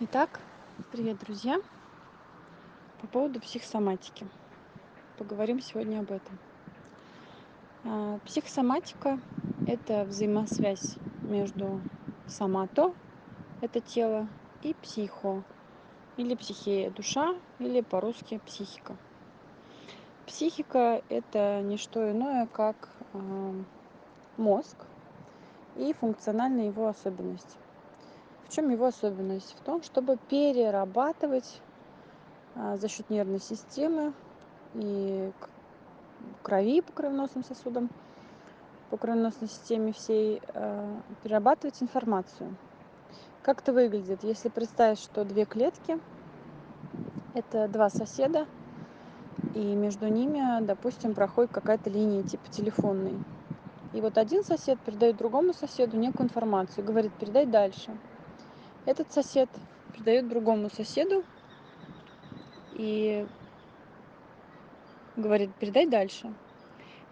Итак, привет, друзья! По поводу психосоматики. Поговорим сегодня об этом. А, психосоматика – это взаимосвязь между сомато – это тело, и психо или психея – душа, или по-русски психика. Психика – это не что иное, как а, мозг и функциональная его особенность. В чем его особенность? В том, чтобы перерабатывать а, за счет нервной системы и крови по кровеносным сосудам, по кровеносной системе всей, а, перерабатывать информацию. Как это выглядит? Если представить, что две клетки – это два соседа, и между ними, допустим, проходит какая-то линия типа телефонной. И вот один сосед передает другому соседу некую информацию, говорит, передай дальше. Этот сосед передает другому соседу и говорит, передай дальше.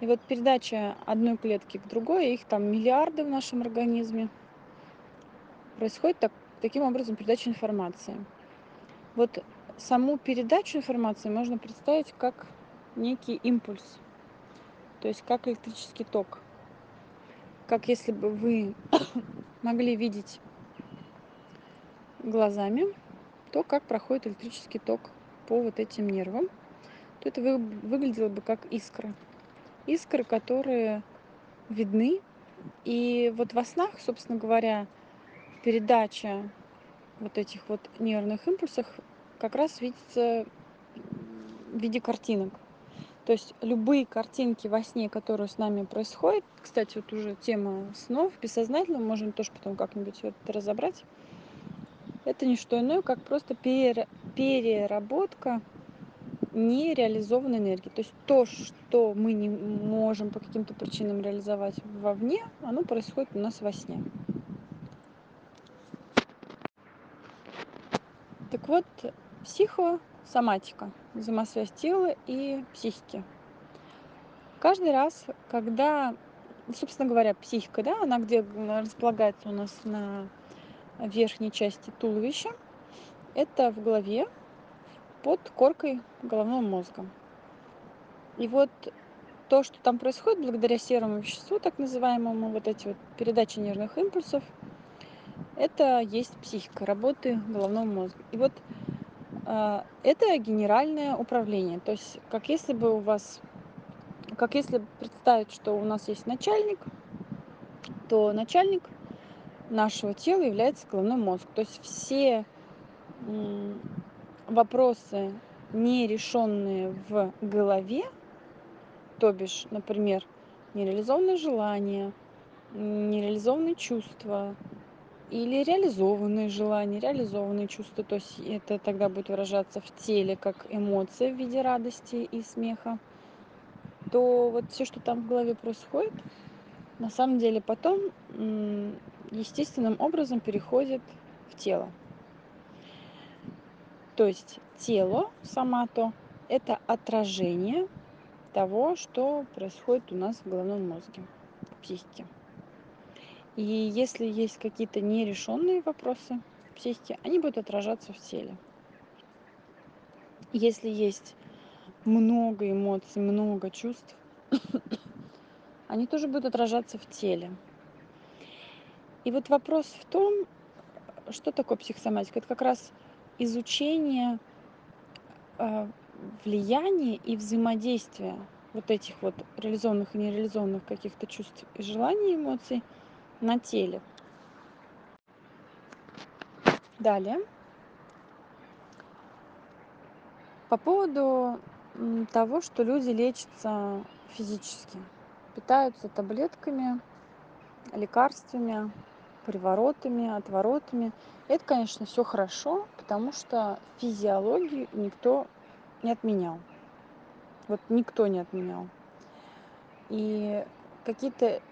И вот передача одной клетки к другой, их там миллиарды в нашем организме, происходит так, таким образом передача информации. Вот саму передачу информации можно представить как некий импульс, то есть как электрический ток. Как если бы вы могли видеть глазами то, как проходит электрический ток по вот этим нервам, то это вы, выглядело бы как искры. Искры, которые видны. И вот во снах, собственно говоря, передача вот этих вот нервных импульсов как раз видится в виде картинок. То есть любые картинки во сне, которые с нами происходят, кстати, вот уже тема снов, бессознательно, можем тоже потом как-нибудь это разобрать, это не что иное, как просто переработка нереализованной энергии. То есть то, что мы не можем по каким-то причинам реализовать вовне, оно происходит у нас во сне. Так вот, психосоматика, взаимосвязь тела и психики. Каждый раз, когда, собственно говоря, психика, да, она где располагается у нас на верхней части туловища, это в голове, под коркой головного мозга. И вот то, что там происходит благодаря серому веществу, так называемому, вот эти вот передачи нервных импульсов, это есть психика, работы головного мозга. И вот э, это генеральное управление. То есть, как если бы у вас, как если представить, что у нас есть начальник, то начальник нашего тела является головной мозг. То есть все вопросы, нерешенные в голове, то бишь, например, нереализованные желания, нереализованные чувства или реализованные желания, реализованные чувства, то есть это тогда будет выражаться в теле как эмоция в виде радости и смеха, то вот все, что там в голове происходит, на самом деле потом естественным образом переходит в тело. То есть тело, сама то, это отражение того, что происходит у нас в головном мозге, в психике. И если есть какие-то нерешенные вопросы в психике, они будут отражаться в теле. Если есть много эмоций, много чувств, они тоже будут отражаться в теле. И вот вопрос в том, что такое психосоматика? Это как раз изучение э, влияния и взаимодействия вот этих вот реализованных и нереализованных каких-то чувств и желаний, эмоций на теле. Далее. По поводу того, что люди лечатся физически, питаются таблетками, лекарствами, приворотами, отворотами. Это, конечно, все хорошо, потому что физиологию никто не отменял. Вот никто не отменял. И какие-то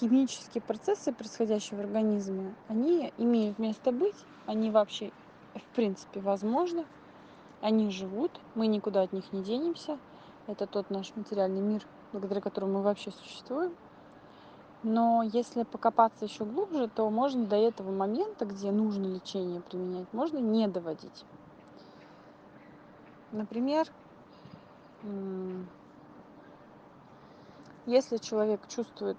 химические процессы, происходящие в организме, они имеют место быть, они вообще, в принципе, возможны, они живут, мы никуда от них не денемся. Это тот наш материальный мир, благодаря которому мы вообще существуем. Но если покопаться еще глубже, то можно до этого момента, где нужно лечение применять, можно не доводить. Например, если человек чувствует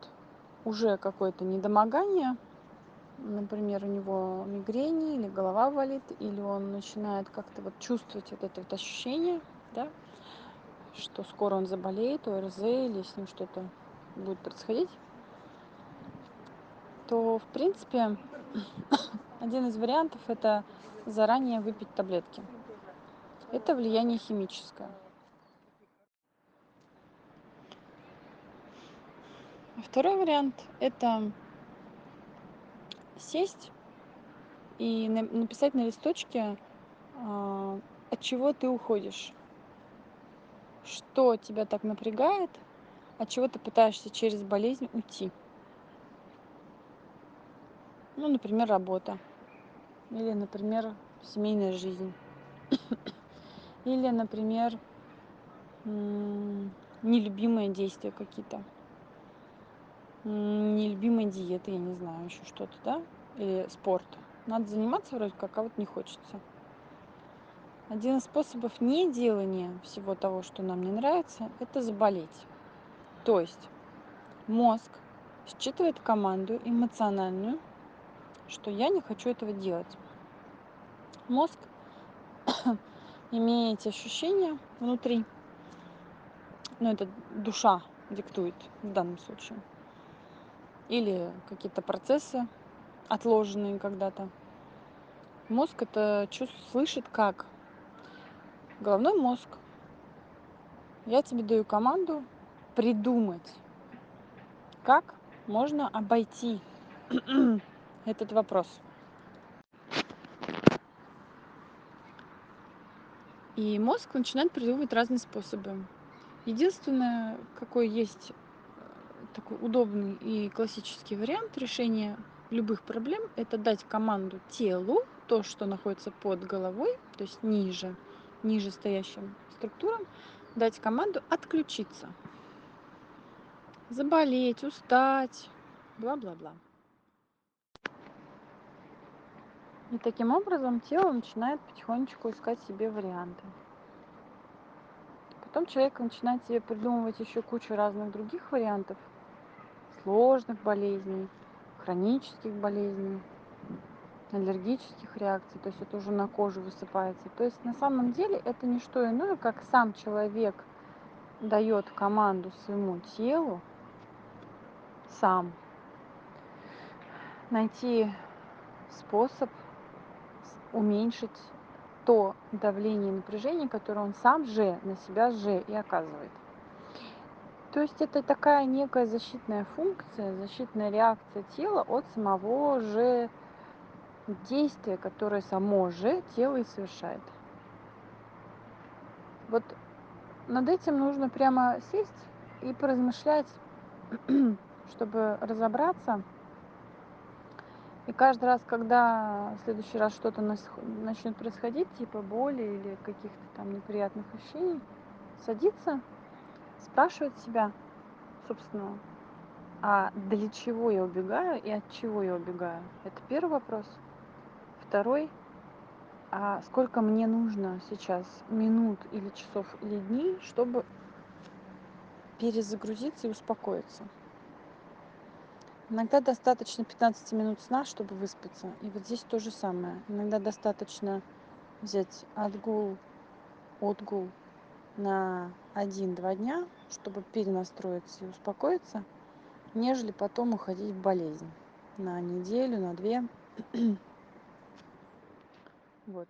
уже какое-то недомогание, например, у него мигрени или голова болит, или он начинает как-то вот чувствовать вот это вот ощущение, да, что скоро он заболеет, ОРЗ или с ним что-то будет происходить, то, в принципе, один из вариантов это заранее выпить таблетки. Это влияние химическое. Второй вариант – это сесть и написать на листочке, а, от чего ты уходишь, что тебя так напрягает, от чего ты пытаешься через болезнь уйти. Ну, например, работа. Или, например, семейная жизнь. Или, например, нелюбимые действия какие-то. Нелюбимые диеты, я не знаю, еще что-то, да? Или спорт. Надо заниматься вроде как, а вот не хочется. Один из способов неделания всего того, что нам не нравится, это заболеть. То есть мозг считывает команду эмоциональную, что я не хочу этого делать. Мозг, имея эти ощущения внутри, ну это душа диктует в данном случае, или какие-то процессы, отложенные когда-то. Мозг это чувство слышит как головной мозг. Я тебе даю команду придумать, как можно обойти этот вопрос. И мозг начинает придумывать разные способы. Единственное, какой есть э, такой удобный и классический вариант решения любых проблем, это дать команду телу, то, что находится под головой, то есть ниже, ниже стоящим структурам, дать команду отключиться. Заболеть, устать, бла-бла-бла. И таким образом тело начинает потихонечку искать себе варианты. Потом человек начинает себе придумывать еще кучу разных других вариантов, сложных болезней, хронических болезней, аллергических реакций, то есть это уже на коже высыпается. То есть на самом деле это не что иное, как сам человек дает команду своему телу сам найти способ уменьшить то давление и напряжение, которое он сам же на себя же и оказывает. То есть это такая некая защитная функция, защитная реакция тела от самого же действия, которое само же тело и совершает. Вот над этим нужно прямо сесть и поразмышлять, чтобы разобраться, и каждый раз, когда в следующий раз что-то начнет происходить, типа боли или каких-то там неприятных ощущений, садиться, спрашивать себя, собственно, а для чего я убегаю и от чего я убегаю? Это первый вопрос. Второй, а сколько мне нужно сейчас минут или часов или дней, чтобы перезагрузиться и успокоиться? Иногда достаточно 15 минут сна, чтобы выспаться. И вот здесь то же самое. Иногда достаточно взять отгул, отгул на 1-2 дня, чтобы перенастроиться и успокоиться, нежели потом уходить в болезнь на неделю, на две. вот.